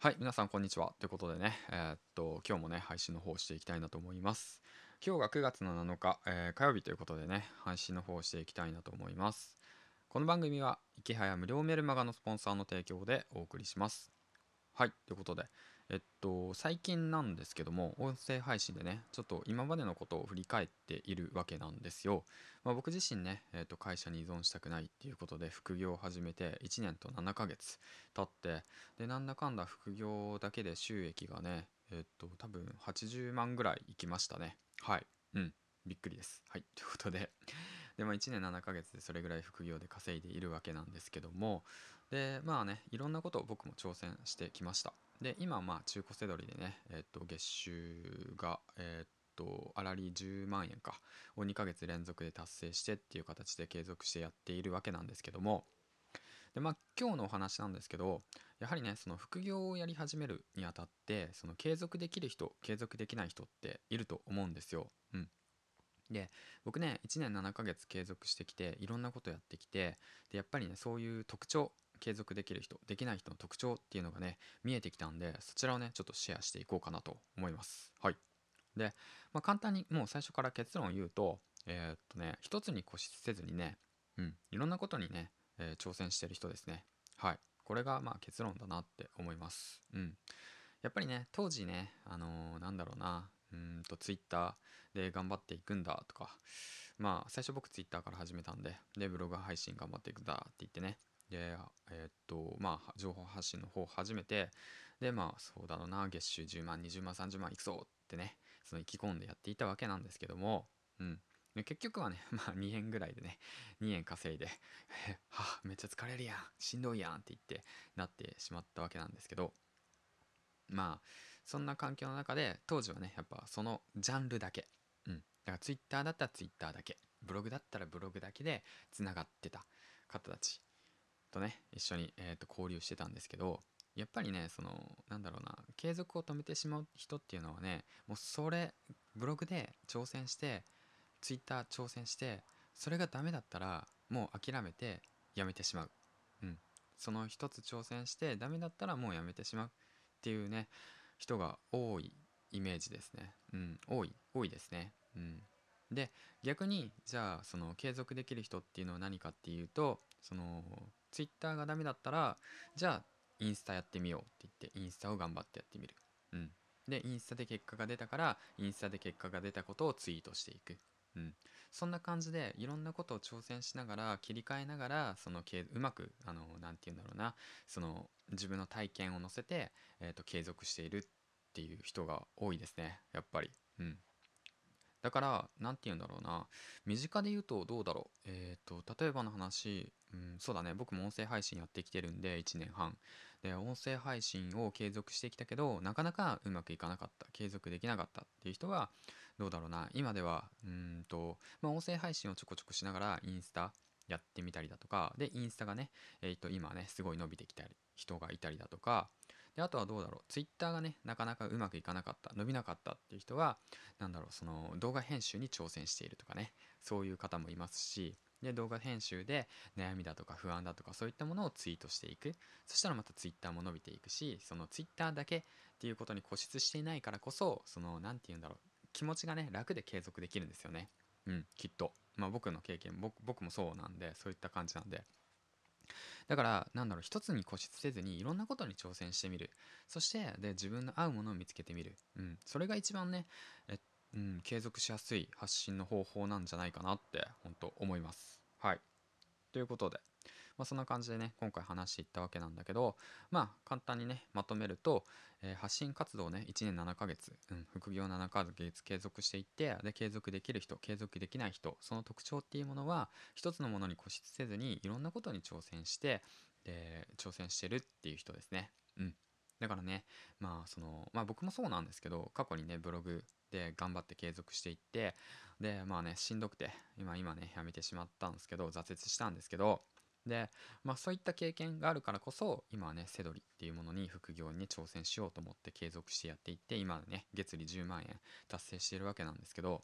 はい、皆さんこんにちは。ということでね、えーっと、今日もね、配信の方をしていきたいなと思います。今日が9月の7日、えー火曜日ということでね、配信の方をしていきたいなと思います。この番組は、池早無料メルマガのスポンサーの提供でお送りします。はい、ということで、えっと、最近なんですけども、音声配信でね、ちょっと今までのことを振り返っているわけなんですよ。まあ、僕自身ね、えっと、会社に依存したくないっていうことで副業を始めて1年と7ヶ月経って、でなんだかんだ副業だけで収益がねえっと多分80万ぐらいいきましたね。はい。うん。びっくりです。はい。ということでで、まあ、1年7ヶ月でそれぐらい副業で稼いでいるわけなんですけどもでまあねいろんなことを僕も挑戦してきましたで今まあ中古セドリでねえっと月収がえっと粗利10万円かを2ヶ月連続で達成してっていう形で継続してやっているわけなんですけどもでまあ今日のお話なんですけどやはりねその副業をやり始めるにあたってその継続できる人継続できない人っていると思うんですよ。うん、で僕ね1年7ヶ月継続してきていろんなことやってきてでやっぱりねそういう特徴継続できる人できない人の特徴っていうのがね見えてきたんでそちらをねちょっとシェアしていこうかなと思います。はい、で、まあ、簡単にもう最初から結論を言うとえーっとね一つに固執せずにね、うん、いろんなことにねえー挑戦してる人ですね。はい。これがまあ結論だなって思います。うん。やっぱりね、当時ね、あのーなんだろうな、うんと、ツイッターで頑張っていくんだとか、まあ、最初僕ツイッターから始めたんで、で、ブログ配信頑張っていくんだって言ってね、で、えーっと、まあ、情報発信の方を始めて、で、まあ、そうだろうな、月収10万、20万、30万いくぞってね、その意気込んでやっていたわけなんですけども、うん。結局はね、まあ2円ぐらいでね、2円稼いで、はあ、めっちゃ疲れるやん、しんどいやんって言ってなってしまったわけなんですけど、まあ、そんな環境の中で、当時はね、やっぱそのジャンルだけ、うん。だからツイッターだったらツイッターだけ、ブログだったらブログだけでつながってた方たちとね、一緒に、えー、と交流してたんですけど、やっぱりね、その、なんだろうな、継続を止めてしまう人っていうのはね、もうそれ、ブログで挑戦して、ツイッター挑戦してそれがダメだったらもう諦めてやめてしまう、うん、その一つ挑戦してダメだったらもうやめてしまうっていうね人が多いイメージですね、うん、多い多いですね、うん、で逆にじゃあその継続できる人っていうのは何かっていうとそのツイッターがダメだったらじゃあインスタやってみようって言ってインスタを頑張ってやってみる、うん、でインスタで結果が出たからインスタで結果が出たことをツイートしていく。うん、そんな感じでいろんなことを挑戦しながら切り替えながらそのうまくあのなんて言うんだろうなその自分の体験を乗せて、えー、と継続しているっていう人が多いですねやっぱり。うん。だから何て言うんだろうな身近で言うとどうだろう。えっ、と例えばの話、うん、そうだね僕も音声配信やってきてるんで1年半で音声配信を継続してきたけどなかなかうまくいかなかった継続できなかったっていう人はどうだろうな。今ではうんと、まあ、音声配信をちょこちょこしながらインスタやってみたりだとかでインスタがね、えー、と今ねすごい伸びてきたり人がいたりだとかであとはどうだろう。ツイッターがねなかなかうまくいかなかった伸びなかったっていう人はなんだろうその動画編集に挑戦しているとかねそういう方もいますしで動画編集で悩みだとか不安だとかそういったものをツイートしていく。そしたらまたツイッターも伸びていくしそのツイッターだけっていうことに固執していないからこそその何て言うんだろう。気持ちがね楽で継続できるんですよね。うんきっと。まあ僕の経験僕僕もそうなんでそういった感じなんで。だからなんだろう一つに固執せずにいろんなことに挑戦してみる。そしてで自分の合うものを見つけてみる、うん、それが一番ねえ、うん、継続しやすい発信の方法なんじゃないかなって本当思います。はい。ということで、まあ、そんな感じでね今回話していったわけなんだけどまあ簡単にねまとめると、えー発信活動をね1年7ヶ月、うん、副業7ヶ月継続していってで継続できる人継続できない人その特徴っていうものは一つのものに固執せずにいろんなことに挑戦してで挑戦してるっていう人ですね。うん。だからねまあそのまあ僕もそうなんですけど過去にねブログで頑張って継続していってでまあねしんどくて今今ねやめてしまったんですけど挫折したんですけどでまあそういった経験があるからこそ今はねセドリっていうものに副業に挑戦しようと思って継続してやっていって今ね月利10万円達成しているわけなんですけど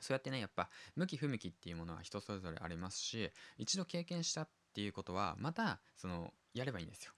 そうやってねやっぱ向き不向きっていうものは人それぞれありますし一度経験したっていうことはまたそのやればいいんですよ。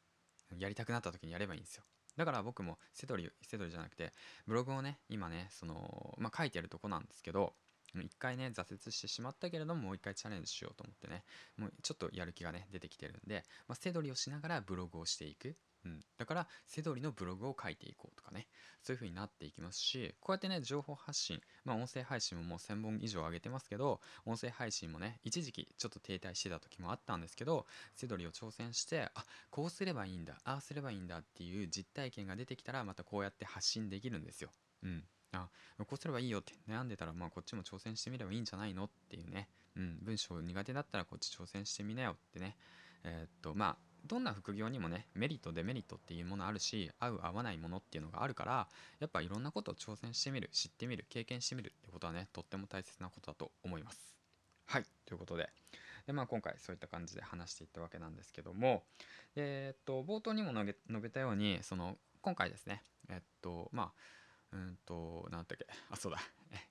やりたくなった時にやればいいんですよ。だから僕もセドリセドリじゃなくてブログをね今ねそのまあ書いてるとこなんですけど一回ね挫折してしまったけれどももう一回チャレンジしようと思ってねもうちょっとやる気がね出てきてるんで、まあ、セドリをしながらブログをしていく。うん、だからセドリのブログを書いていこうとかねそういう風になっていきますしこうやってね情報発信まあ音声配信ももう1000本以上上げてますけど音声配信もね一時期ちょっと停滞してた時もあったんですけどセドリを挑戦してあこうすればいいんだああすればいいんだっていう実体験が出てきたらまたこうやって発信できるんですよ。うん。あこうすればいいよって悩んでたらまあこっちも挑戦してみればいいんじゃないのっていうね、うん、文章苦手だったらこっち挑戦してみなよってね。えー、っとまあどんな副業にもねメリットデメリットっていうものあるし合う合わないものっていうのがあるからやっぱいろんなことを挑戦してみる知ってみる経験してみるってことはねとっても大切なことだと思います。はいということで。で、まあ、今回そういった感じで話していったわけなんですけどもえー、っと冒頭にも述べたようにその今回ですねえっとまあうんと、なんだっけ、あ、そうだ、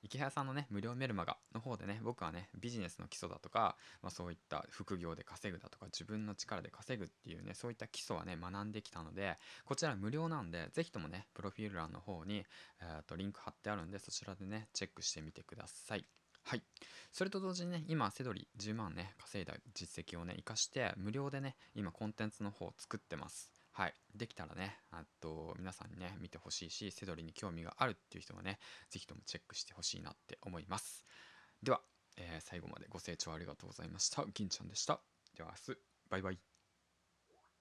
池谷さんのね、無料メルマガの方でね、僕はね、ビジネスの基礎だとか、まあ、そういった副業で稼ぐだとか、自分の力で稼ぐっていうね、そういった基礎はね、学んできたので、こちら無料なんで、ぜひともね、プロフィール欄の方に、えー、とリンク貼ってあるんで、そちらでね、チェックしてみてください。はい。それと同時にね、今、セドリ10万ね、稼いだ実績をね、活かして、無料でね、今、コンテンツの方を作ってます。はい。できたらね、あと、皆さんにね、見てほしいし、セドリに興味があるっていう人はね、是非ともチェックしてほしいなって思います。では、えー、最後までご清聴ありがとうございました。銀ちゃんでした。では明日、バイバイ。